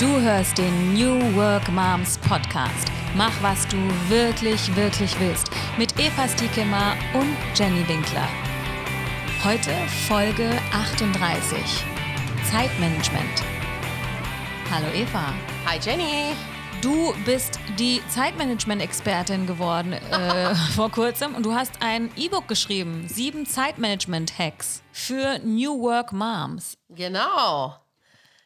Du hörst den New Work Moms Podcast. Mach, was du wirklich, wirklich willst. Mit Eva Stiekemar und Jenny Winkler. Heute Folge 38. Zeitmanagement. Hallo Eva. Hi Jenny. Du bist die Zeitmanagement-Expertin geworden äh, vor kurzem und du hast ein E-Book geschrieben, sieben Zeitmanagement-Hacks für New Work Moms. Genau.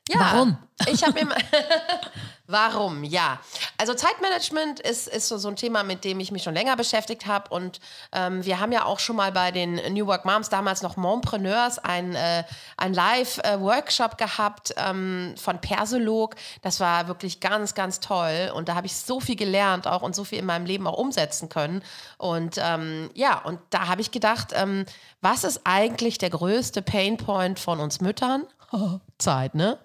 Ja, Warum? Ich habe mir Warum? Ja. Also Zeitmanagement ist, ist so, so ein Thema, mit dem ich mich schon länger beschäftigt habe. Und ähm, wir haben ja auch schon mal bei den New Work Moms, damals noch Mompreneurs, ein, äh, ein Live-Workshop äh, gehabt ähm, von Persolog. Das war wirklich ganz, ganz toll. Und da habe ich so viel gelernt auch und so viel in meinem Leben auch umsetzen können. Und ähm, ja, und da habe ich gedacht, ähm, was ist eigentlich der größte Painpoint von uns Müttern? Zeit, ne?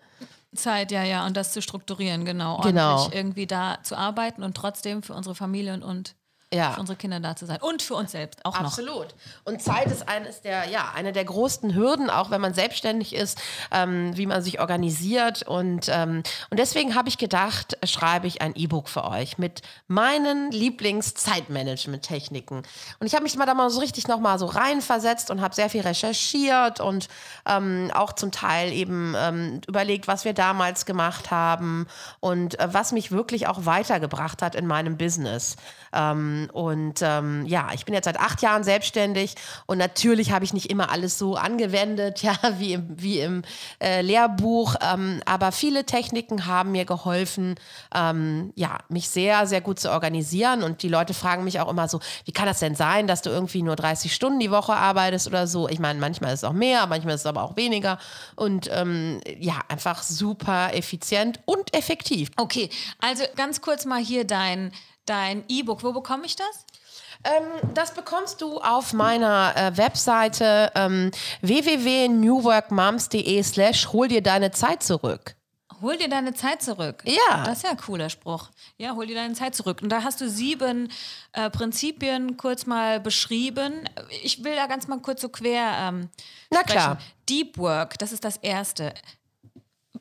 Zeit, ja, ja, und das zu strukturieren, genau. Genau. Ordentlich irgendwie da zu arbeiten und trotzdem für unsere Familien und Ja. für unsere Kinder da zu sein. Und für uns selbst auch noch. Absolut. Und Zeit ist eines der, ja, eine der größten Hürden, auch wenn man selbstständig ist, ähm, wie man sich organisiert. Und, ähm, und deswegen habe ich gedacht, schreibe ich ein E-Book für euch mit meinen Lieblings-Zeitmanagement-Techniken. Und ich habe mich mal da mal so richtig nochmal so reinversetzt und habe sehr viel recherchiert und ähm, auch zum Teil eben ähm, überlegt, was wir damals gemacht haben und äh, was mich wirklich auch weitergebracht hat in meinem Business. Ähm, und ähm, ja, ich bin jetzt seit acht Jahren selbstständig und natürlich habe ich nicht immer alles so angewendet, ja, wie im, wie im äh, Lehrbuch. Ähm, aber viele Techniken haben mir geholfen, ähm, ja, mich sehr, sehr gut zu organisieren. Und die Leute fragen mich auch immer so, wie kann das denn sein, dass du irgendwie nur 30 Stunden die Woche arbeitest oder so? Ich meine, manchmal ist es auch mehr, manchmal ist es aber auch weniger. Und ähm, ja, einfach super effizient und effektiv. Okay, also ganz kurz mal hier dein dein E-Book. Wo bekomme ich das? Ähm, das bekommst du auf meiner äh, Webseite ähm, www.newworkmoms.de slash hol dir deine Zeit zurück. Hol dir deine Zeit zurück. Ja. Das ist ja ein cooler Spruch. Ja, hol dir deine Zeit zurück. Und da hast du sieben äh, Prinzipien kurz mal beschrieben. Ich will da ganz mal kurz so quer ähm, Na sprechen. klar. Deep Work, das ist das Erste.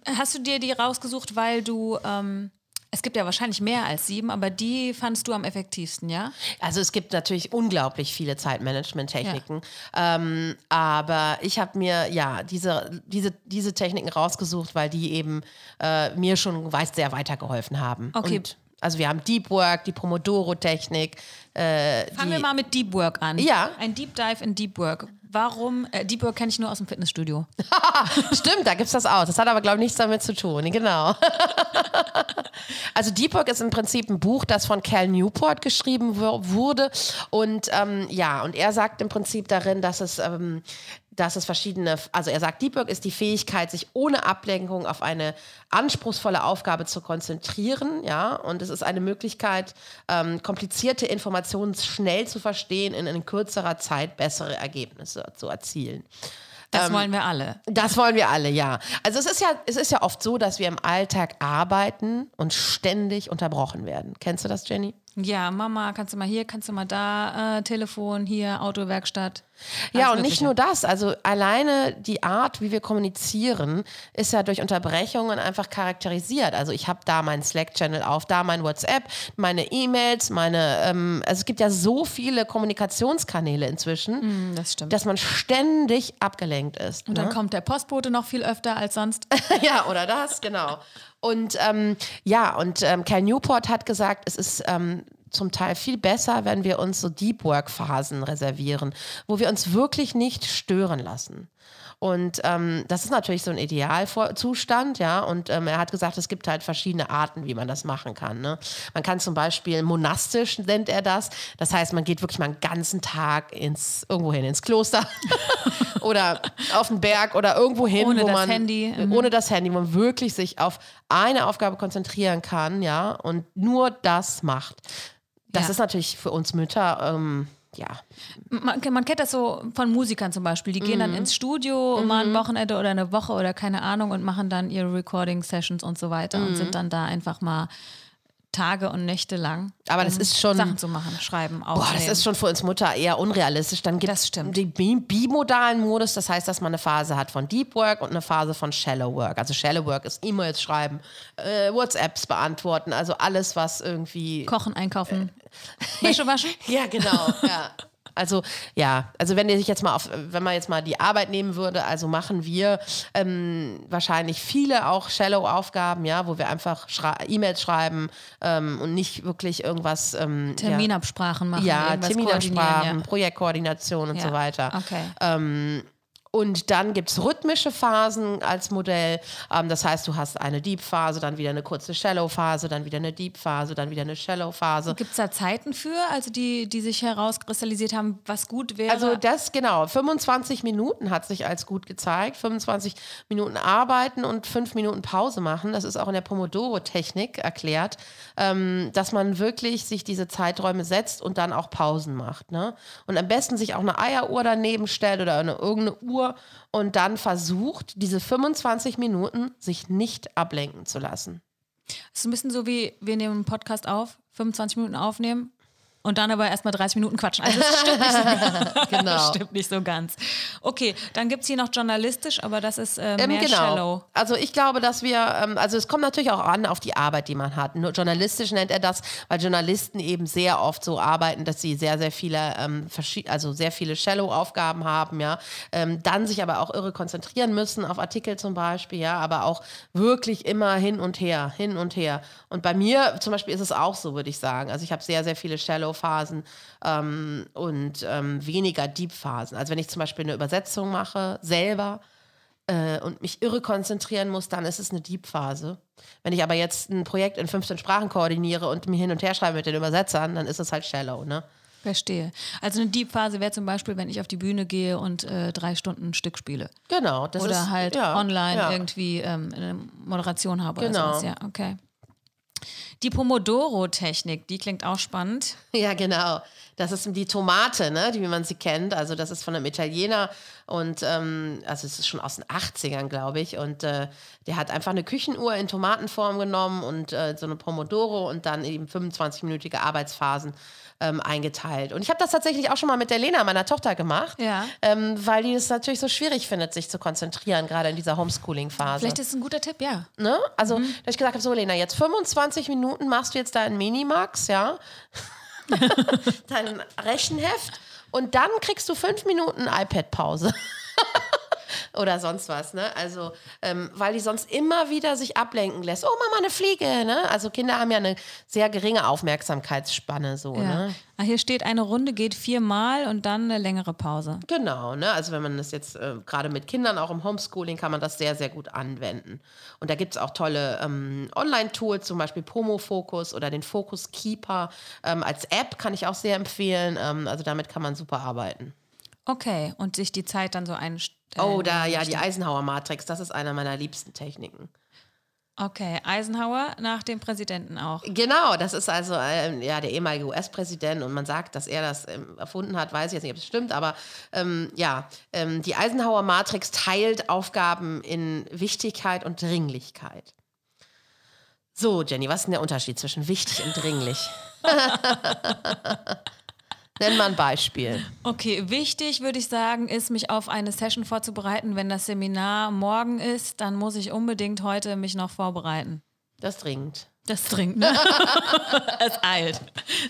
Hast du dir die rausgesucht, weil du... Ähm, es gibt ja wahrscheinlich mehr als sieben, aber die fandst du am effektivsten, ja? Also es gibt natürlich unglaublich viele Zeitmanagement-Techniken, ähm, aber ich habe mir ja diese, diese, diese Techniken rausgesucht, weil die eben äh, mir schon weiß sehr weitergeholfen haben. Okay. Und, also wir haben Deep Work, die Pomodoro-Technik. Äh, Fangen die, wir mal mit Deep Work an. Ja. Ein Deep Dive in Deep Work. Warum? Äh, Deep Work kenne ich nur aus dem Fitnessstudio. Stimmt, da gibt es das auch. Das hat aber, glaube ich, nichts damit zu tun. Genau. also Deep Work ist im Prinzip ein Buch, das von Cal Newport geschrieben wur- wurde. Und ähm, ja, und er sagt im Prinzip darin, dass es, ähm, dass es verschiedene, also er sagt, Deep Work ist die Fähigkeit, sich ohne Ablenkung auf eine anspruchsvolle Aufgabe zu konzentrieren. Ja, und es ist eine Möglichkeit, ähm, komplizierte Informationen schnell zu verstehen, in, in kürzerer Zeit bessere Ergebnisse zu erzielen. Das wollen wir alle. Das wollen wir alle, ja. Also es ist ja, es ist ja oft so, dass wir im Alltag arbeiten und ständig unterbrochen werden. Kennst du das, Jenny? Ja, Mama, kannst du mal hier, kannst du mal da, äh, Telefon, hier, Autowerkstatt. Ja, und nicht nur das. Also alleine die Art, wie wir kommunizieren, ist ja durch Unterbrechungen einfach charakterisiert. Also ich habe da meinen Slack-Channel auf, da mein WhatsApp, meine E-Mails, meine, ähm, also es gibt ja so viele Kommunikationskanäle inzwischen, Hm, das dass man ständig abgelenkt ist. Und ne? dann kommt der Postbote noch viel öfter als sonst. ja, oder das, genau. Und ähm, ja, und ähm, Cal Newport hat gesagt, es ist ähm, zum Teil viel besser, wenn wir uns so Deep Work Phasen reservieren, wo wir uns wirklich nicht stören lassen. Und ähm, das ist natürlich so ein Idealzustand, ja. Und ähm, er hat gesagt, es gibt halt verschiedene Arten, wie man das machen kann. Ne? Man kann zum Beispiel monastisch nennt er das. Das heißt, man geht wirklich mal einen ganzen Tag ins irgendwo hin, ins Kloster oder auf den Berg oder irgendwo hin, Ohne wo das man Handy. Mhm. ohne das Handy, wo man wirklich sich auf eine Aufgabe konzentrieren kann, ja, und nur das macht. Das Ja. ist natürlich für uns Mütter, ähm, ja, Man, man kennt das so von Musikern zum Beispiel. Die gehen dann ins Studio mal ein Wochenende oder eine Woche oder keine Ahnung und machen dann ihre Recording-Sessions und so weiter und sind dann da einfach mal Tage und Nächte lang. Aber das um ist schon- Sachen zu machen, schreiben, Boah, aufnehmen. das ist schon für uns Mutter eher unrealistisch. Dann gibt Das es stimmt. den bi- bimodalen Modus, das heißt, dass man eine Phase hat von Deep Work und eine Phase von Shallow Work. Also Shallow Work ist E-Mails schreiben, äh, WhatsApps beantworten, also alles, was irgendwie Kochen, einkaufen, Wäsche waschen. Ja, genau. ja. Also ja, also wenn ihr sich jetzt mal auf, wenn man jetzt mal die Arbeit nehmen würde, also machen wir ähm, wahrscheinlich viele auch Shallow-Aufgaben, ja, wo wir einfach schrei E-Mails schreiben ähm, und nicht wirklich irgendwas ähm, Terminabsprachen machen. ja, ja irgendwas Terminabsprachen, koordinieren, Projektkoordination und ja. so weiter. Okay. Und dann gibt es rhythmische Phasen als Modell. Ähm, das heißt, du hast eine Deep-Phase, dann wieder eine kurze Shallow-Phase, dann wieder eine Deep-Phase, dann wieder eine Shallow-Phase. Gibt es da Zeiten für, also die, die sich herauskristallisiert haben, was gut wäre? Also das genau, 25 Minuten hat sich als gut gezeigt. 25 Minuten arbeiten und 5 Minuten Pause machen. Das ist auch in der Pomodoro-Technik erklärt, ähm, dass man wirklich sich diese Zeiträume setzt und dann auch Pausen macht. Ne? Und am besten sich auch eine Eieruhr daneben stellt oder eine, irgendeine Uhr und dann versucht, diese 25 Minuten sich nicht ablenken zu lassen. Es ist ein bisschen so wie, wir nehmen einen Podcast auf, 25 Minuten aufnehmen und dann aber erstmal 30 Minuten quatschen. Also es stimmt nicht so ganz. Genau. Das stimmt nicht so ganz. Okay, dann gibt es hier noch journalistisch, aber das ist äh, Ähm, mehr genau. shallow. Also ich glaube, dass wir, ähm, also es kommt natürlich auch an auf die Arbeit, die man hat. Nur journalistisch nennt er das, weil Journalisten eben sehr oft so arbeiten, dass sie sehr, sehr viele, ähm, also sehr viele Shallow-Aufgaben haben, ja. Ähm, dann sich aber auch irre konzentrieren müssen auf Artikel zum Beispiel, ja, aber auch wirklich immer hin und her, hin und her. Und bei mir zum Beispiel ist es auch so, würde ich sagen. Also ich habe sehr, sehr viele Shallow-Phasen ähm, und ähm, weniger Deep-Phasen. Also wenn ich zum Beispiel eine Übersetzung mache, selber, äh, und mich irre konzentrieren muss, dann ist es eine Deep-Phase. Wenn ich aber jetzt ein Projekt in 15 Sprachen koordiniere und mir hin und her schreibe mit den Übersetzern, dann ist es halt shallow, ne? Verstehe. Also eine Deep-Phase wäre zum Beispiel, wenn ich auf die Bühne gehe und äh, drei Stunden ein Stück spiele. Genau. Das Oder ist, halt ja, online ja. irgendwie ähm, eine Moderation habe Genau. oder sowas. Ja, okay. Die Pomodoro-Technik, die klingt auch spannend. Ja, genau. Das ist die Tomate, ne, die, wie man sie kennt. Also das ist von einem Italiener und ähm, also es ist schon aus den 80ern, glaube ich. Und äh, der hat einfach eine Küchenuhr in Tomatenform genommen und äh, so eine Pomodoro und dann eben 25-minütige Arbeitsphasen ähm, eingeteilt. Und ich habe das tatsächlich auch schon mal mit der Lena, meiner Tochter, gemacht, Ja. ähm, weil die es natürlich so schwierig findet, sich zu konzentrieren, gerade in dieser Homeschooling-Phase. Vielleicht ist es ein guter Tipp, ja. Ne? Also, dass ich gesagt habe, so Lena, jetzt 25 Minuten machst du jetzt deinen Minimax, ja, dein Rechenheft und dann kriegst du fünf Minuten iPad-Pause. Oder sonst was, ne? Also, ähm, weil die sonst immer wieder sich ablenken lässt. Oh, Mama, eine Fliege, ne? Also Kinder haben ja eine sehr geringe Aufmerksamkeitsspanne, so, ja. ne? Ah, hier steht, eine Runde geht viermal und dann eine längere Pause. Genau, ne? Also wenn man das jetzt äh, gerade mit Kindern auch im Homeschooling kann man das sehr, sehr gut anwenden. Und da gibt es auch tolle ähm, Online-Tools, zum Beispiel Pomo Focus oder den Focus Keeper. Ähm, als App kann ich auch sehr empfehlen. Ähm, also damit kann man super arbeiten. Okay, und sich die Zeit dann so einstellen. Oh, da ja, die Eisenhower Matrix, das ist einer meiner liebsten Techniken. Okay, Eisenhower nach dem Präsidenten auch. Genau, das ist also ähm, ja, der ehemalige US-Präsident und man sagt, dass er das ähm, erfunden hat, weiß ich jetzt nicht, ob es stimmt, aber ähm, ja, ähm, die Eisenhower Matrix teilt Aufgaben in Wichtigkeit und Dringlichkeit. So, Jenny, was ist denn der Unterschied zwischen wichtig und dringlich? Nenn mal ein Beispiel. Okay, wichtig würde ich sagen, ist, mich auf eine Session vorzubereiten. Wenn das Seminar morgen ist, dann muss ich unbedingt heute mich noch vorbereiten. Das dringend. Das dringt, ne? es eilt.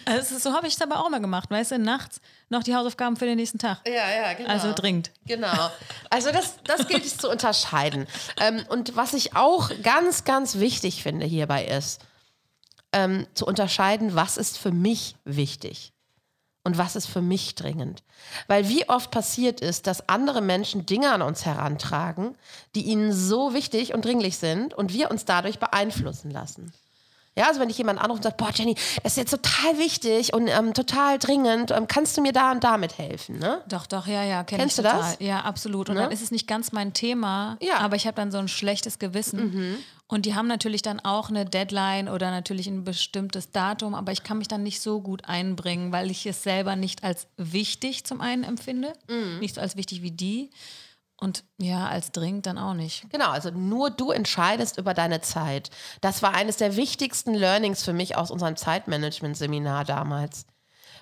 Also, so habe ich es aber auch immer gemacht, weißt du, nachts noch die Hausaufgaben für den nächsten Tag. Ja, ja, genau. Also dringend. Genau. Also das, das gilt es zu unterscheiden. Ähm, und was ich auch ganz, ganz wichtig finde hierbei ist, ähm, zu unterscheiden, was ist für mich wichtig und was ist für mich dringend. Weil wie oft passiert ist, dass andere Menschen Dinge an uns herantragen, die ihnen so wichtig und dringlich sind und wir uns dadurch beeinflussen lassen. Ja, also wenn ich jemanden anrufe und sage, boah, Jenny, das ist jetzt total wichtig und ähm, total dringend, ähm, kannst du mir da und damit helfen, ne? Doch, doch, ja, ja, kenn Kennst du total. das? Ja, absolut. Und Ne? dann ist es nicht ganz mein Thema, Ja. Mhm. aber ich habe dann so ein schlechtes Gewissen. Und die haben natürlich dann auch eine Deadline oder natürlich ein bestimmtes Datum, aber ich kann mich dann nicht so gut einbringen, weil ich es selber nicht als wichtig zum einen empfinde, Mhm. nicht so als wichtig wie die. Und ja, als dringend dann auch nicht. Genau, also nur du entscheidest über deine Zeit. Das war eines der wichtigsten Learnings für mich aus unserem Zeitmanagement-Seminar damals.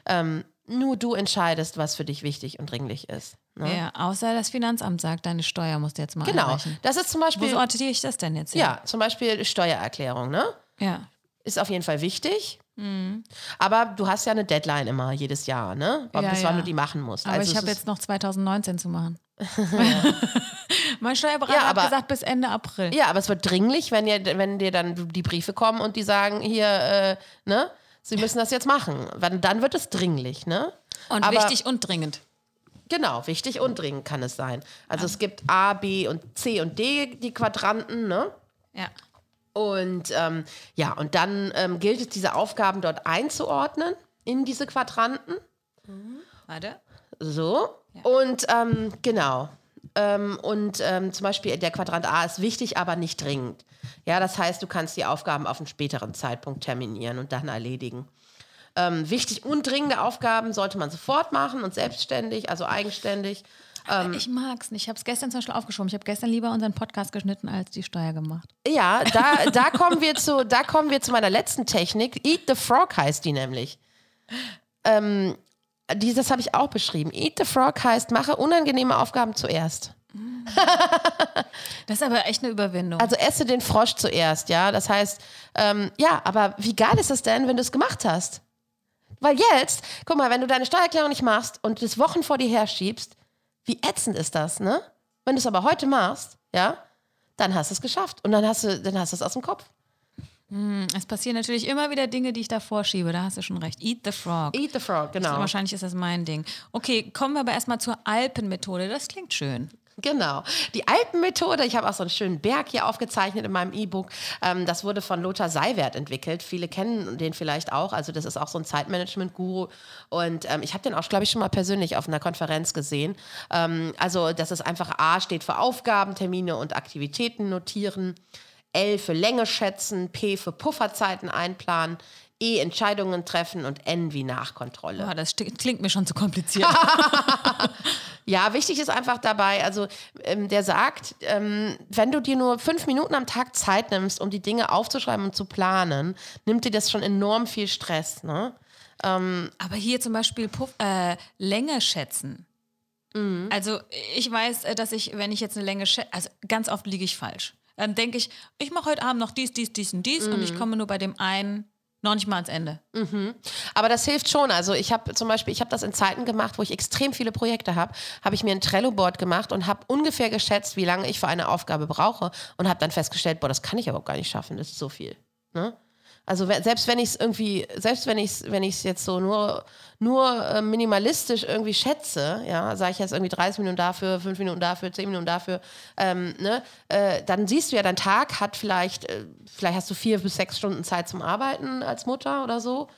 Ähm, nur du entscheidest, was für dich wichtig und dringlich ist. Ne? Ja, außer das Finanzamt sagt, deine Steuer musst du jetzt mal Genau. einreichen. Das ist zum Wo Beispiel, sortiere ich das denn jetzt? hin? ja, zum Beispiel Steuererklärung, ne? Ja. Ist auf jeden Fall wichtig. Aber du hast ja eine Deadline immer jedes Jahr, ne? Ja, Bis wann ja. du die machen musst. Aber Also ich habe jetzt noch 2019 zu machen. mein Steuerberater Ja, aber- hat gesagt, bis Ende April. Ja, aber es wird dringlich, wenn, ihr, wenn dir dann die Briefe kommen und die sagen, hier, äh, ne? Sie müssen das jetzt machen. Dann, wird es dringlich, ne? Und aber, wichtig und dringend. Genau, wichtig und dringend kann es sein. Also es gibt A, B und C und D, die Quadranten, ne? Ja. Und ähm, ja, und dann ähm, gilt es, diese Aufgaben dort einzuordnen in diese Quadranten. Warte. So. Und ähm, genau. Ähm, und ähm, zum Beispiel der Quadrant A ist wichtig, aber nicht dringend. Ja, das heißt, du kannst die Aufgaben auf einen späteren Zeitpunkt terminieren und dann erledigen. Ähm, wichtig und dringende Aufgaben sollte man sofort machen und selbstständig, also eigenständig. Ähm. ich mag's nicht. Ich habe es gestern zum Beispiel aufgeschoben. Ich habe gestern lieber unseren Podcast geschnitten als die Steuer gemacht. Ja, da, da, kommen wir zu, da kommen wir zu meiner letzten Technik. Eat the Frog heißt die nämlich. Ähm, das habe ich auch beschrieben. Eat the Frog heißt, mache unangenehme Aufgaben zuerst. Das ist aber echt eine Überwindung. Also esse den Frosch zuerst, ja. Das heißt, ähm, ja, aber wie geil ist es denn, wenn du es gemacht hast? Weil jetzt, guck mal, wenn du deine Steuererklärung nicht machst und das Wochen vor dir herschiebst, wie ätzend ist das, ne? Wenn du es aber heute machst, ja, dann hast du es geschafft und dann hast du, dann hast du es aus dem Kopf. Es passieren natürlich immer wieder Dinge, die ich da vorschiebe. Da hast du schon recht. Eat the frog. Eat the Frog, genau. Wahrscheinlich ist das mein Ding. Okay, kommen wir aber erstmal zur Alpenmethode. Das klingt schön. Genau. Die Alpenmethode, ich habe auch so einen schönen Berg hier aufgezeichnet in meinem E-Book. Ähm, das wurde von Lothar Seiwert entwickelt. Viele kennen den vielleicht auch. Also das ist auch so ein Zeitmanagement-Guru. Und ähm, ich habe den auch, glaube ich, schon mal persönlich auf einer Konferenz gesehen. Ähm, also das ist einfach A steht für Aufgaben, Termine und Aktivitäten notieren. L für Länge schätzen, P für Pufferzeiten einplanen, E Entscheidungen treffen und N wie Nachkontrolle. Boah, das klingt mir schon zu kompliziert. Ja, wichtig ist einfach dabei, also ähm, der sagt, ähm, wenn du dir nur fünf Minuten am Tag Zeit nimmst, um die Dinge aufzuschreiben und zu planen, nimmt dir das schon enorm viel Stress. Ne? Aber hier zum Beispiel Puff, äh, Länge schätzen. Mhm. Also ich weiß, äh, dass ich, wenn ich jetzt eine Länge schätze, also ganz oft liege ich falsch. Dann denke ich, ich mache heute Abend noch dies, dies, dies und dies und Mhm. ich komme nur bei dem einen noch nicht mal ans Ende. Aber das hilft schon. Also ich habe zum Beispiel, ich habe das in Zeiten gemacht, wo ich extrem viele Projekte habe, habe ich mir ein Trello-Board gemacht und habe ungefähr geschätzt, wie lange ich für eine Aufgabe brauche und habe dann festgestellt, boah, das kann ich aber gar nicht schaffen, das ist so viel. Ne? Also selbst wenn ich es irgendwie, selbst wenn ich es wenn ich's jetzt so nur, nur äh, minimalistisch irgendwie schätze, ja, sage ich jetzt irgendwie 30 Minuten dafür, 5 Minuten dafür, 10 Minuten dafür, ähm, ne, äh, dann siehst du ja, dein Tag hat vielleicht, äh, vielleicht hast du vier bis sechs Stunden Zeit zum Arbeiten als Mutter oder so.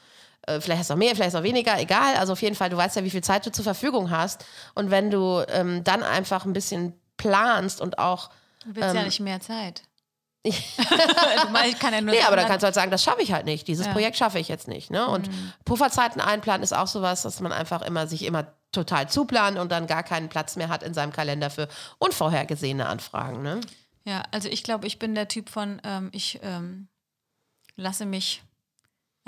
Äh, Vielleicht hast du auch mehr, vielleicht hast du auch weniger, egal. Also auf jeden Fall, du weißt ja, wie viel Zeit du zur Verfügung hast. Und wenn du ähm, dann einfach ein bisschen planst und auch Du willst Ähm. ja nicht mehr Zeit. Ich kann ja nur Nee, aber dann kannst du halt sagen, das schaffe ich halt nicht. Dieses Ja. Projekt schaffe ich jetzt nicht. Ne? Und Pufferzeiten einplanen ist auch sowas, dass man einfach immer sich immer total zuplant und dann gar keinen Platz mehr hat in seinem Kalender für unvorhergesehene Anfragen. Ne? Ja, also ich glaube, ich bin der Typ von, ähm, ich ähm, lasse mich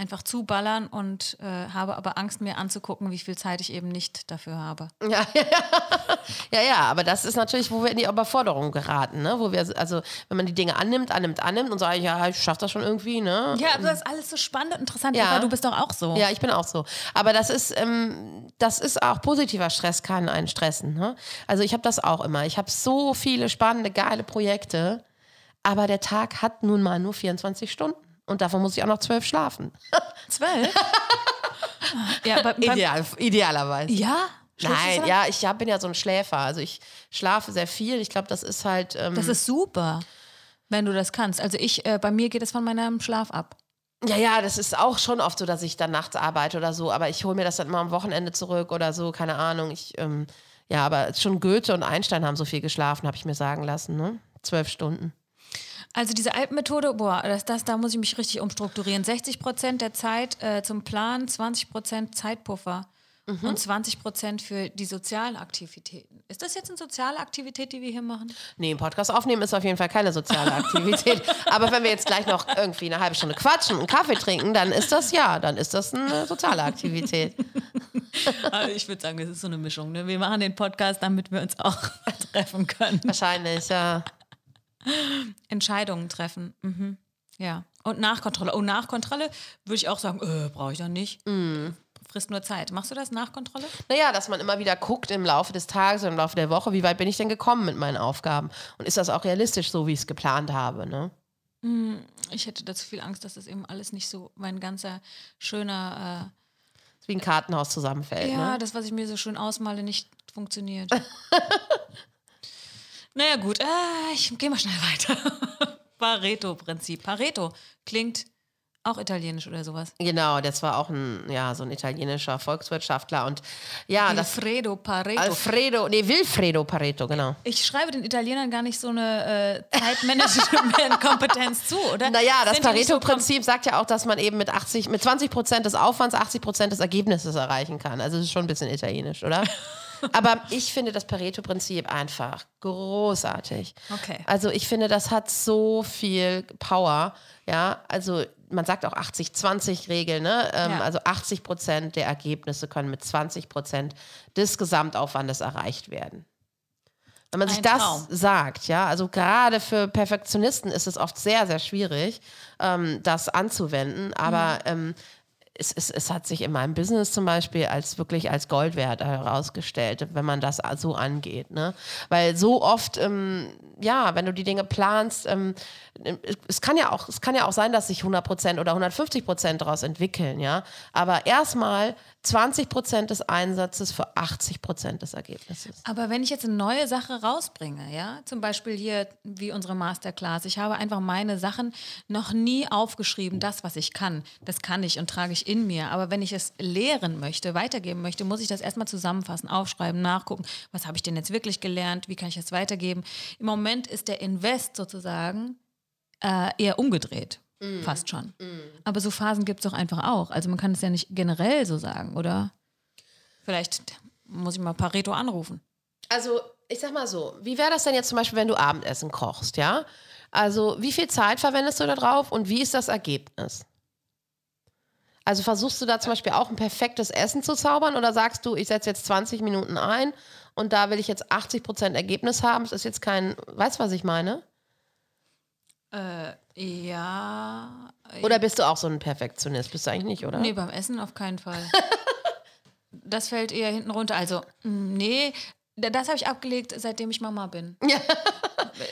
einfach zuballern und äh, habe aber Angst, mir anzugucken, wie viel Zeit ich eben nicht dafür habe. Ja, ja, ja, ja, aber das ist natürlich, wo wir in die Überforderung geraten, ne? Wo wir, also, wenn man die Dinge annimmt, annimmt, annimmt und sagt, ja, ich schaffe das schon irgendwie, ne? Ja, aber das ist alles so spannend und interessant. Ja. Eva, du bist doch auch so. Ja, ich bin auch so. Aber das ist, ähm, das ist auch positiver Stress, kann einen stressen. Ne? Also ich habe das auch immer. Ich habe so viele spannende, geile Projekte, aber der Tag hat nun mal nur 24 Stunden. Und davon muss ich auch noch zwölf schlafen. Zwölf? ja, beim, Ideal, idealerweise. ja? Nein, ja, ich hab, bin ja so ein Schläfer. Also ich schlafe sehr viel. Ich glaube, das ist halt. Ähm, Das ist super, wenn du das kannst. Also ich, äh, bei mir geht es von meinem Schlaf ab. Ja, ja, das ist auch schon oft so, dass ich dann nachts arbeite oder so, aber ich hole mir das dann immer am Wochenende zurück oder so, keine Ahnung. Ich, ähm, ja, aber schon Goethe und Einstein haben so viel geschlafen, habe ich mir sagen lassen, ne? Zwölf Stunden. Also diese Alpenmethode, boah, das, das, da muss ich mich richtig umstrukturieren. 60 Prozent der Zeit äh, zum Plan, 20 Prozent Zeitpuffer. mhm. und 20 Prozent für die sozialen Aktivitäten. Ist das jetzt eine soziale Aktivität, die wir hier machen? Nee, ein Podcast aufnehmen ist auf jeden Fall keine soziale Aktivität. Aber wenn wir jetzt gleich noch irgendwie eine halbe Stunde quatschen und Kaffee trinken, dann ist das ja, dann ist das eine soziale Aktivität. Also ich würde sagen, das ist so eine Mischung. Ne? Wir machen den Podcast, damit wir uns auch treffen können. Wahrscheinlich, ja. Entscheidungen treffen. Mhm. Ja. Und Nachkontrolle. Oh, Nachkontrolle würde ich auch sagen, äh, brauche ich dann nicht. Mm. Frisst nur Zeit. Machst du das Nachkontrolle? Naja, dass man immer wieder guckt im Laufe des Tages und im Laufe der Woche, wie weit bin ich denn gekommen mit meinen Aufgaben? Und ist das auch realistisch, so wie ich es geplant habe? Ne? Mm, ich hätte dazu viel Angst, dass das eben alles nicht so mein ganzer schöner. Äh, wie ein Kartenhaus zusammenfällt. Ja, ne? das, was ich mir so schön ausmale, nicht funktioniert. naja, gut, äh, ich gehe mal schnell weiter. Pareto-Prinzip. Pareto klingt auch italienisch oder sowas. Genau, das war auch ein, ja, so ein italienischer Volkswirtschaftler und ja, Alfredo das, Pareto. Alfredo, nee, Wilfredo Pareto, genau. Ich schreibe den Italienern gar nicht so eine äh, Zeitmanagement-Kompetenz zu, oder? Naja, das Pareto-Prinzip so sagt ja auch, dass man eben mit 80, mit 20 Prozent des Aufwands 80 Prozent des Ergebnisses erreichen kann. Also das ist schon ein bisschen italienisch, oder? Aber ich finde das Pareto-Prinzip einfach großartig. Okay. Also ich finde, das hat so viel Power. Ja, also man sagt auch 80-20-Regel, ne? Ähm, ja. Also 80 Prozent der Ergebnisse können mit 20 Prozent des Gesamtaufwandes erreicht werden. Wenn man sich Ein das Traum. sagt, ja, also gerade für Perfektionisten ist es oft sehr, sehr schwierig, ähm, das anzuwenden. Aber mhm. ähm, es, es, es hat sich in meinem Business zum Beispiel als wirklich als Gold wert herausgestellt, wenn man das so angeht. Ne? Weil so oft, ähm, ja, wenn du die Dinge planst, ähm, es kann ja auch, es kann ja auch sein, dass sich 100 Prozent oder 150 Prozent daraus entwickeln, ja. Aber erstmal 20 Prozent des Einsatzes für 80 Prozent des Ergebnisses. Aber wenn ich jetzt eine neue Sache rausbringe, ja, zum Beispiel hier wie unsere Masterclass, ich habe einfach meine Sachen noch nie aufgeschrieben, das, was ich kann, das kann ich und trage ich in mir. Aber wenn ich es lehren möchte, weitergeben möchte, muss ich das erstmal zusammenfassen, aufschreiben, nachgucken, was habe ich denn jetzt wirklich gelernt, wie kann ich das weitergeben. Im Moment ist der Invest sozusagen äh, eher umgedreht. Mm. Fast schon. Mm. Aber so Phasen gibt es doch einfach auch. Also man kann es ja nicht generell so sagen, oder? Vielleicht muss ich mal Pareto anrufen. Also, ich sag mal so, wie wäre das denn jetzt zum Beispiel, wenn du Abendessen kochst, ja? Also, wie viel Zeit verwendest du da drauf und wie ist das Ergebnis? Also versuchst du da zum Beispiel auch ein perfektes Essen zu zaubern oder sagst du, ich setze jetzt 20 Minuten ein und da will ich jetzt 80 Prozent Ergebnis haben? Das ist jetzt kein, weißt du, was ich meine? Äh, ja. Oder bist du auch so ein Perfektionist? Bist du eigentlich nicht, oder? Nee, beim Essen auf keinen Fall. das fällt eher hinten runter. Also, mm, nee, das habe ich abgelegt, seitdem ich Mama bin. Ja.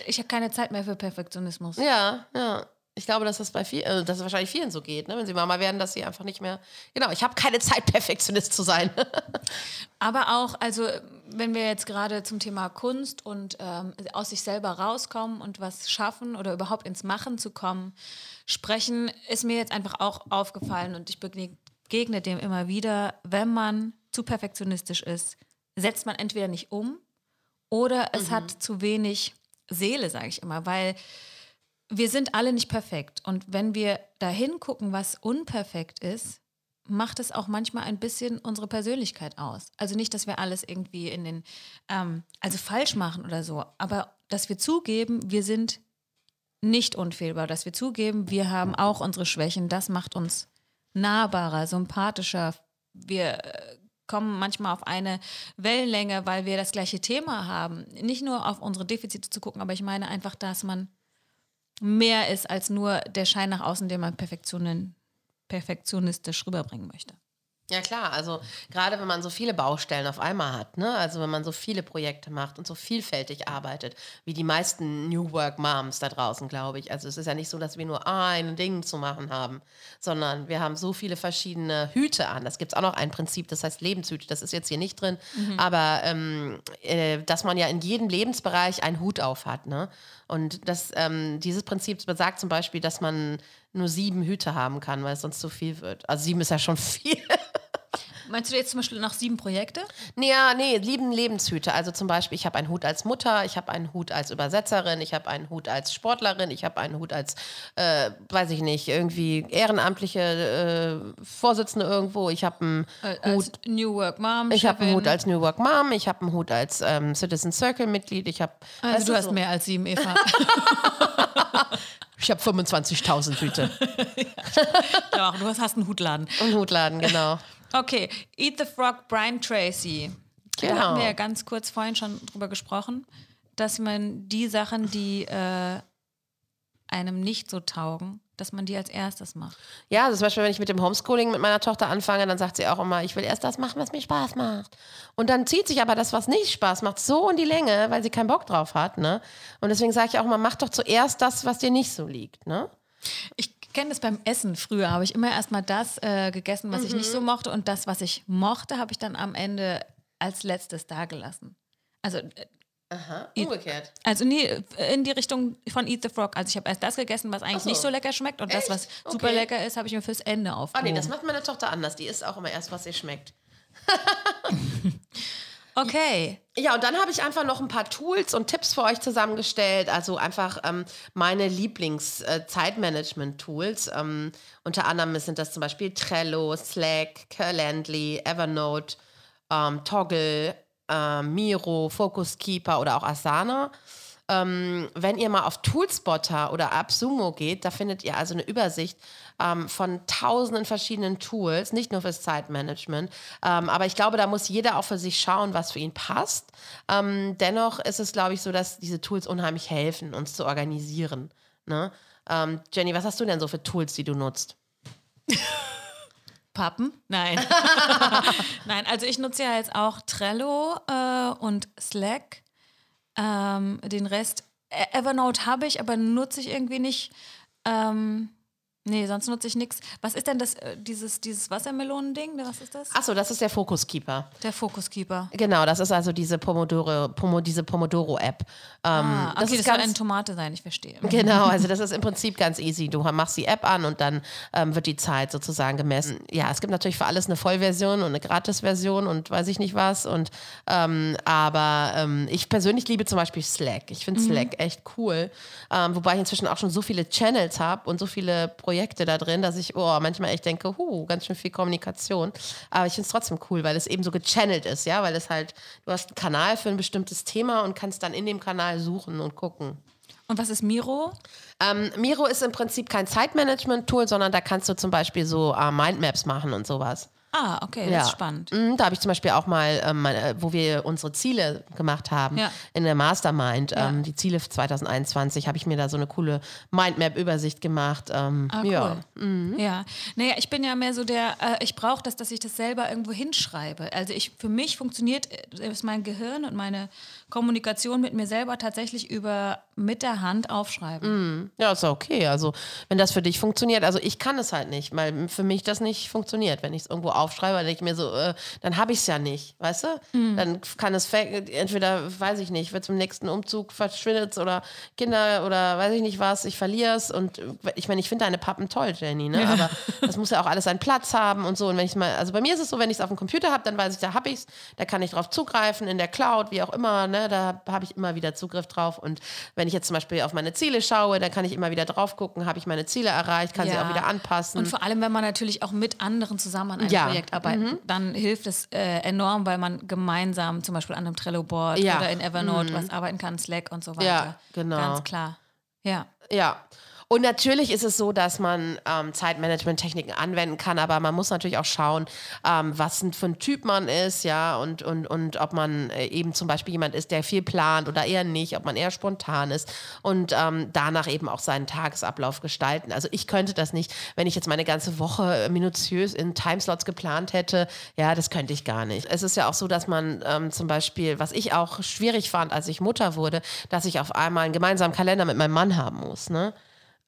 ich habe keine Zeit mehr für Perfektionismus. Ja, ja. Ich glaube, dass das bei viel, äh, dass es wahrscheinlich vielen so geht, ne? wenn sie Mama werden, dass sie einfach nicht mehr. Genau, ich habe keine Zeit, Perfektionist zu sein. Aber auch, also wenn wir jetzt gerade zum Thema Kunst und ähm, aus sich selber rauskommen und was schaffen oder überhaupt ins Machen zu kommen, sprechen, ist mir jetzt einfach auch aufgefallen und ich begegne dem immer wieder, wenn man zu perfektionistisch ist, setzt man entweder nicht um oder es mhm. hat zu wenig Seele, sage ich immer, weil wir sind alle nicht perfekt. Und wenn wir dahin gucken, was unperfekt ist, macht es auch manchmal ein bisschen unsere Persönlichkeit aus. Also nicht, dass wir alles irgendwie in den, ähm, also falsch machen oder so, aber dass wir zugeben, wir sind nicht unfehlbar, dass wir zugeben, wir haben auch unsere Schwächen, das macht uns nahbarer, sympathischer. Wir äh, kommen manchmal auf eine Wellenlänge, weil wir das gleiche Thema haben. Nicht nur auf unsere Defizite zu gucken, aber ich meine einfach, dass man mehr ist als nur der Schein nach außen, den man perfektionistisch rüberbringen möchte. Ja klar, also gerade wenn man so viele Baustellen auf einmal hat, ne? also wenn man so viele Projekte macht und so vielfältig arbeitet, wie die meisten New Work Moms da draußen, glaube ich. Also es ist ja nicht so, dass wir nur ein Ding zu machen haben, sondern wir haben so viele verschiedene Hüte an. Das gibt es auch noch ein Prinzip, das heißt Lebenshüte, das ist jetzt hier nicht drin, mhm. aber ähm, äh, dass man ja in jedem Lebensbereich einen Hut auf hat. Ne? Und das, ähm, dieses Prinzip besagt zum Beispiel, dass man nur sieben Hüte haben kann, weil es sonst zu viel wird. Also sieben ist ja schon viel. Meinst du jetzt zum Beispiel noch sieben Projekte? Nee, ja, nee, lieben Lebenshüte. Also zum Beispiel, ich habe einen Hut als Mutter, ich habe einen Hut als Übersetzerin, ich habe einen Hut als Sportlerin, ich habe einen Hut als, äh, weiß ich nicht, irgendwie ehrenamtliche äh, Vorsitzende irgendwo, ich habe einen Äh, Hut. als New Work Mom. Ich habe einen. Hut als New Work Mom, ich habe einen Hut als ähm, Citizen Circle Mitglied, ich habe Also du hast mehr als sieben, Eva. ich habe 25.000 Hüte Doch, du hast, einen Hutladen. und Hutladen, genau. Okay, Eat the Frog, Brian Tracy. Da Genau. hatten wir ja ganz kurz vorhin schon drüber gesprochen, dass man die Sachen, die äh, einem nicht so taugen, dass man die als erstes macht. Ja, also zum Beispiel, wenn ich mit dem Homeschooling mit meiner Tochter anfange, dann sagt sie auch immer, ich will erst das machen, was mir Spaß macht. Und dann zieht sich aber das, was nicht Spaß macht, so in die Länge, weil sie keinen Bock drauf hat. Ne? Und deswegen sage ich auch immer, mach doch zuerst das, was dir nicht so liegt. Ne? Ich kenne das beim Essen. Früher habe ich immer erstmal das äh, gegessen, was ich nicht so mochte. Und das, was ich mochte, habe ich dann am Ende als letztes dagelassen. Also, äh, Aha, umgekehrt. also nie äh, in die Richtung von Eat the Frog. Also ich habe erst das gegessen, was eigentlich so. nicht so lecker schmeckt. Und das, Echt? was Okay. super lecker ist, habe ich mir fürs Ende Ah aufgehoben. nee, das macht meine Tochter anders. Die isst auch immer erst, was ihr schmeckt. okay. Ja, und dann habe ich einfach noch ein paar Tools und Tipps für euch zusammengestellt. Also einfach ähm, meine Lieblings-Zeitmanagement-Tools. ähm, unter anderem sind das zum Beispiel Trello, Slack, Calendly, Evernote, ähm, Toggle, ähm, Miro, Focus Keeper oder auch Asana. Ähm, wenn ihr mal auf Toolspotter oder AppSumo geht, da findet ihr also eine Übersicht ähm, von tausenden verschiedenen Tools, nicht nur fürs Zeitmanagement. Ähm, aber ich glaube, da muss jeder auch für sich schauen, was für ihn passt. Ähm, dennoch ist es, glaube ich, so, dass diese Tools unheimlich helfen, uns zu organisieren. Ne? Ähm, Jenny, was hast du denn so für Tools, die du nutzt? Pappen? Nein. Nein, also ich nutze ja jetzt auch Trello äh, und Slack. Ähm, den Rest, E- Evernote habe ich, aber nutze ich irgendwie nicht. Ähm, nee, sonst nutze ich nichts. Was ist denn das, äh, dieses, dieses Wassermelonending? Was ist das? Achso, das ist der Focus Keeper. Der Focus Keeper. Genau, das ist also diese Pomodoro, Pomo, diese Pomodoro-App. Ähm, Ah, okay, das das, ganz, eine Tomate sein, ich verstehe. Genau, also das ist im Prinzip ganz easy. Du machst die App an und dann ähm, wird die Zeit sozusagen gemessen. Ja, es gibt natürlich für alles eine Vollversion und eine Gratisversion und weiß ich nicht was. Und ähm, aber ähm, ich persönlich liebe zum Beispiel Slack. Ich finde Slack echt cool. Ähm, wobei ich inzwischen auch schon so viele Channels habe und so viele Projekte da drin, dass ich oh, manchmal echt denke, huh, ganz schön viel Kommunikation. Aber ich finde es trotzdem cool, weil es eben so gechannelt ist, ja, weil es halt, du hast einen Kanal für ein bestimmtes Thema und kannst dann in dem Kanal suchen und gucken. Und was ist Miro? Ähm, Miro ist im Prinzip kein Zeitmanagement-Tool, sondern da kannst du zum Beispiel so äh, Mindmaps machen und sowas. Ah, okay, das ist spannend. Mhm, da habe ich zum Beispiel auch mal, ähm, meine, wo wir unsere Ziele gemacht haben, Ja. in der Mastermind, Ja. ähm, die Ziele für 2021, habe ich mir da so eine coole Mindmap-Übersicht gemacht. Ähm, Ah, ja. cool. Ja. Naja, ich bin ja mehr so der, äh, ich brauche das, dass ich das selber irgendwo hinschreibe. Also ich, für mich funktioniert äh, ist mein Gehirn und meine Kommunikation mit mir selber tatsächlich über mit der Hand aufschreiben. Ja, ist okay. Also, wenn das für dich funktioniert, also ich kann es halt nicht, weil für mich das nicht funktioniert. Wenn ich es irgendwo aufschreibe, dann denke ich mir so, äh, dann habe ich es ja nicht, weißt du? Dann kann es entweder, weiß ich nicht, wird zum nächsten Umzug verschwindet oder Kinder oder weiß ich nicht was, ich verliere es. Und äh, ich meine, ich finde deine Pappen toll, Jenny, ne? Aber das muss ja auch alles seinen Platz haben und so. Und wenn ich mal, also bei mir ist es so, wenn ich es auf dem Computer habe, dann weiß ich, da habe ich es, da kann ich drauf zugreifen, in der Cloud, wie auch immer, ne? Da habe ich immer wieder Zugriff drauf. Und wenn ich jetzt zum Beispiel auf meine Ziele schaue, dann kann ich immer wieder drauf gucken, habe ich meine Ziele erreicht, kann sie Ja. auch wieder anpassen. Und vor allem, wenn man natürlich auch mit anderen zusammen an einem Ja. Projekt arbeitet, dann hilft es äh, enorm, weil man gemeinsam zum Beispiel an einem Trello-Board Ja. oder in Evernote was arbeiten kann, Slack und so weiter. Ja, genau. Ganz klar. Ja. Ja. Und natürlich ist es so, dass man ähm, Zeitmanagement-Techniken anwenden kann, aber man muss natürlich auch schauen, ähm, was für ein Typ man ist, ja, und, und, und ob man äh, eben zum Beispiel jemand ist, der viel plant oder eher nicht, ob man eher spontan ist und ähm, danach eben auch seinen Tagesablauf gestalten. Also ich könnte das nicht, wenn ich jetzt meine ganze Woche minutiös in Timeslots geplant hätte, ja, das könnte ich gar nicht. Es ist ja auch so, dass man ähm, zum Beispiel, was ich auch schwierig fand, als ich Mutter wurde, dass ich auf einmal einen gemeinsamen Kalender mit meinem Mann haben muss, ne?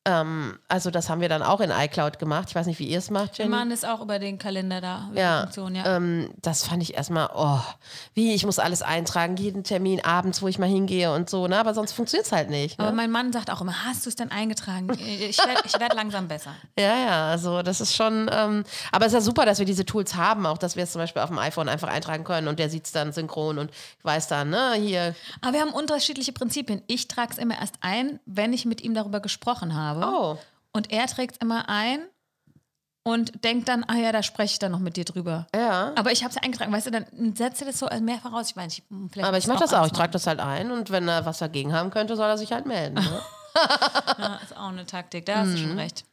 Ähm, also das haben wir dann auch in iCloud gemacht. Ich weiß nicht, wie ihr es macht, Jenny. Man ist auch über den Kalender da. Ja, Funktion, ja. Ähm, das fand ich erstmal, oh, wie, ich muss alles eintragen, jeden Termin abends, wo ich mal hingehe und so, ne? aber sonst funktioniert es halt nicht. Aber Ne? mein Mann sagt auch immer, hast du es denn eingetragen? Ich werde werd langsam besser. Ja, ja, also das ist schon, ähm, aber es ist ja super, dass wir diese Tools haben, auch dass wir es zum Beispiel auf dem iPhone einfach eintragen können und der sieht es dann synchron und weiß dann, ne, hier, Aber wir haben unterschiedliche Prinzipien. Ich trage es immer erst ein, wenn ich mit ihm darüber gesprochen habe. Oh, Und er trägt es immer ein und denkt dann, ah ja, da spreche ich dann noch mit dir drüber. ja. Aber ich habe es ja eingetragen, weißt du, dann setzt er das so mehrfach raus. Ich meine, ich, hm, vielleicht Aber ich mache das auch, ich trage das halt ein und wenn er was dagegen haben könnte, soll er sich halt melden. Ne? Ja, ist auch eine Taktik, da hast du Mhm. schon recht.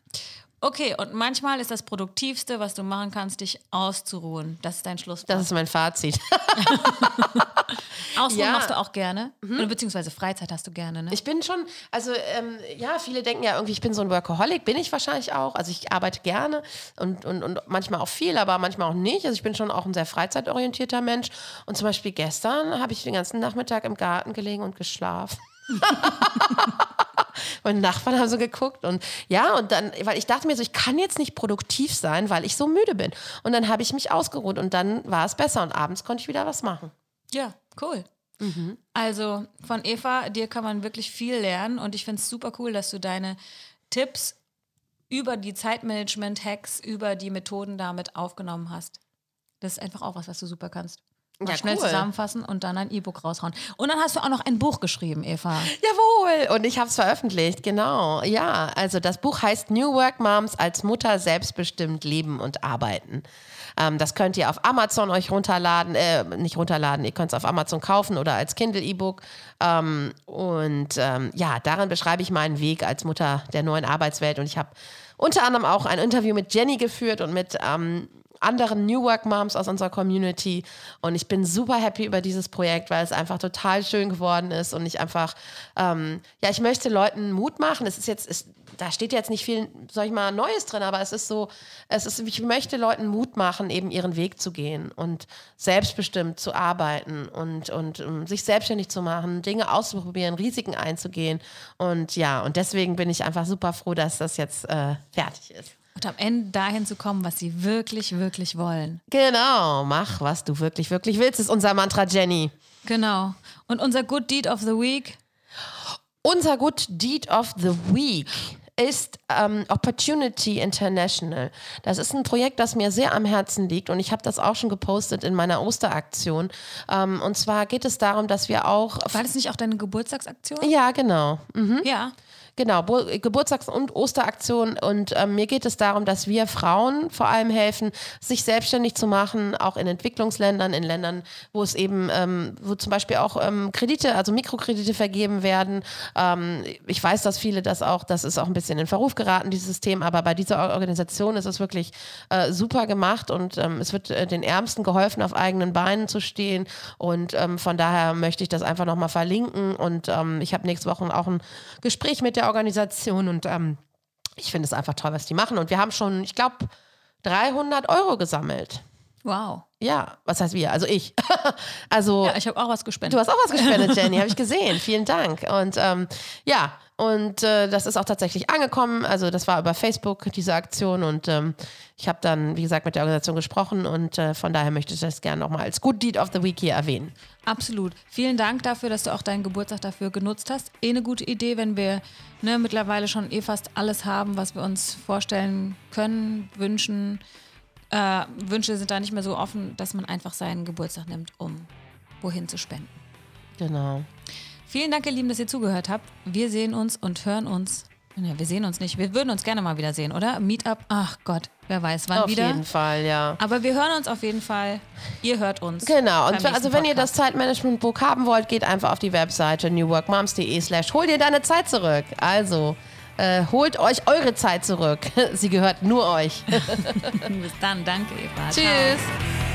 Okay, und manchmal ist das Produktivste, was du machen kannst, dich auszuruhen. Das ist dein Schlusswort. Das ist mein Fazit. Ausruhen Ja. machst du auch gerne. Oder beziehungsweise Freizeit hast du gerne, ne? Ich bin schon, also ähm, ja, viele denken ja irgendwie, ich bin so ein Workaholic, bin ich wahrscheinlich auch. Also ich arbeite gerne und, und, und manchmal auch viel, aber manchmal auch nicht. Also ich bin schon auch ein sehr freizeitorientierter Mensch. Und zum Beispiel gestern habe ich den ganzen Nachmittag im Garten gelegen und geschlafen. Meine Nachbarn haben so geguckt und ja, und dann, weil ich dachte mir so, ich kann jetzt nicht produktiv sein, weil ich so müde bin. Und dann habe ich mich ausgeruht und dann war es besser und abends konnte ich wieder was machen. Ja, cool. Mhm. Also von Eva, dir kann man wirklich viel lernen und ich finde es super cool, dass du deine Tipps über die Zeitmanagement-Hacks, über die Methoden damit aufgenommen hast. Das ist einfach auch was, was du super kannst. Ja, schnell cool. zusammenfassen und dann ein E-Book raushauen. Und dann hast du auch noch ein Buch geschrieben, Eva. Jawohl, und ich habe es veröffentlicht, genau. Ja, also das Buch heißt New Work Moms als Mutter selbstbestimmt leben und arbeiten. Ähm, das könnt ihr auf Amazon euch runterladen, äh, nicht runterladen, ihr könnt es auf Amazon kaufen oder als Kindle-E-Book. Ähm, und ähm, ja, darin beschreibe ich meinen Weg als Mutter der neuen Arbeitswelt. Und ich habe unter anderem auch ein Interview mit Jenny geführt und mit ähm, anderen New Work Moms aus unserer Community. Und ich bin super happy über dieses Projekt, weil es einfach total schön geworden ist und ich einfach, ähm, ja, ich möchte Leuten Mut machen. Es ist jetzt, es, da steht jetzt nicht viel, sag ich mal, Neues drin, aber es ist so, es ist, ich möchte Leuten Mut machen, eben ihren Weg zu gehen und selbstbestimmt zu arbeiten und, und um, sich selbstständig zu machen, Dinge auszuprobieren, Risiken einzugehen. Und ja, und deswegen bin ich einfach super froh, dass das jetzt äh, fertig ist. Und am Ende dahin zu kommen, was sie wirklich, wirklich wollen. Genau, mach, was du wirklich, wirklich willst, ist unser Mantra, Jenny. Genau. Und unser Good Deed of the Week. Unser Good Deed of the Week ist ähm, Opportunity International. Das ist ein Projekt, das mir sehr am Herzen liegt und ich habe das auch schon gepostet in meiner Osteraktion. Ähm, und zwar geht es darum, dass wir auch. War das nicht auch deine Geburtstagsaktion? Ja, genau. Mhm. Ja. Genau, Bo Geburtstags- und Osteraktion. Und ähm, mir geht es darum, dass wir Frauen vor allem helfen, sich selbstständig zu machen, auch in Entwicklungsländern, in Ländern, wo es eben, ähm, wo zum Beispiel auch ähm, Kredite, also Mikrokredite vergeben werden. Ähm, ich weiß, dass viele das auch, das ist auch ein bisschen in Verruf geraten, dieses System, aber bei dieser Organisation ist es wirklich äh, super gemacht und ähm, es wird äh, den Ärmsten geholfen, auf eigenen Beinen zu stehen. Und ähm, von daher möchte ich das einfach nochmal verlinken. Und ich habe nächste Woche auch ein Gespräch mit der Organisation und ähm, ich finde es einfach toll, was die machen. Und wir haben schon, ich glaube, 300 Euro gesammelt. Wow. Ja, was heißt wir? Also ich. also Ja, ich habe auch was gespendet. Du hast auch was gespendet, Jenny, habe ich gesehen. Vielen Dank. Und ähm, ja, und äh, das ist auch tatsächlich angekommen. Also das war über Facebook, diese Aktion. Und ähm, ich habe dann, wie gesagt, mit der Organisation gesprochen. Und äh, von daher möchte ich das gerne nochmal als Good Deed of the Week hier erwähnen. Absolut. Vielen Dank dafür, dass du auch deinen Geburtstag dafür genutzt hast. Eh eine gute Idee, wenn wir ne, mittlerweile schon eh fast alles haben, was wir uns vorstellen können, wünschen. Äh, Wünsche sind da nicht mehr so offen, dass man einfach seinen Geburtstag nimmt, um wohin zu spenden. Genau. Vielen Dank, ihr Lieben, dass ihr zugehört habt. Wir sehen uns und hören uns. Ne, wir sehen uns nicht. Wir würden uns gerne mal wieder sehen, oder? Meetup. Ach Gott, wer weiß, wann Auf wieder. jeden Fall, ja. Aber wir hören uns auf jeden Fall. Ihr hört uns. Genau, und also wenn ihr das Podcast. Zeitmanagement-Buch haben wollt, geht einfach auf die Webseite newworkmoms.de slash hol dir deine Zeit zurück. Also, äh, holt euch eure Zeit zurück. Sie gehört nur euch. Bis dann. Danke, Eva. Ciao. Tschüss.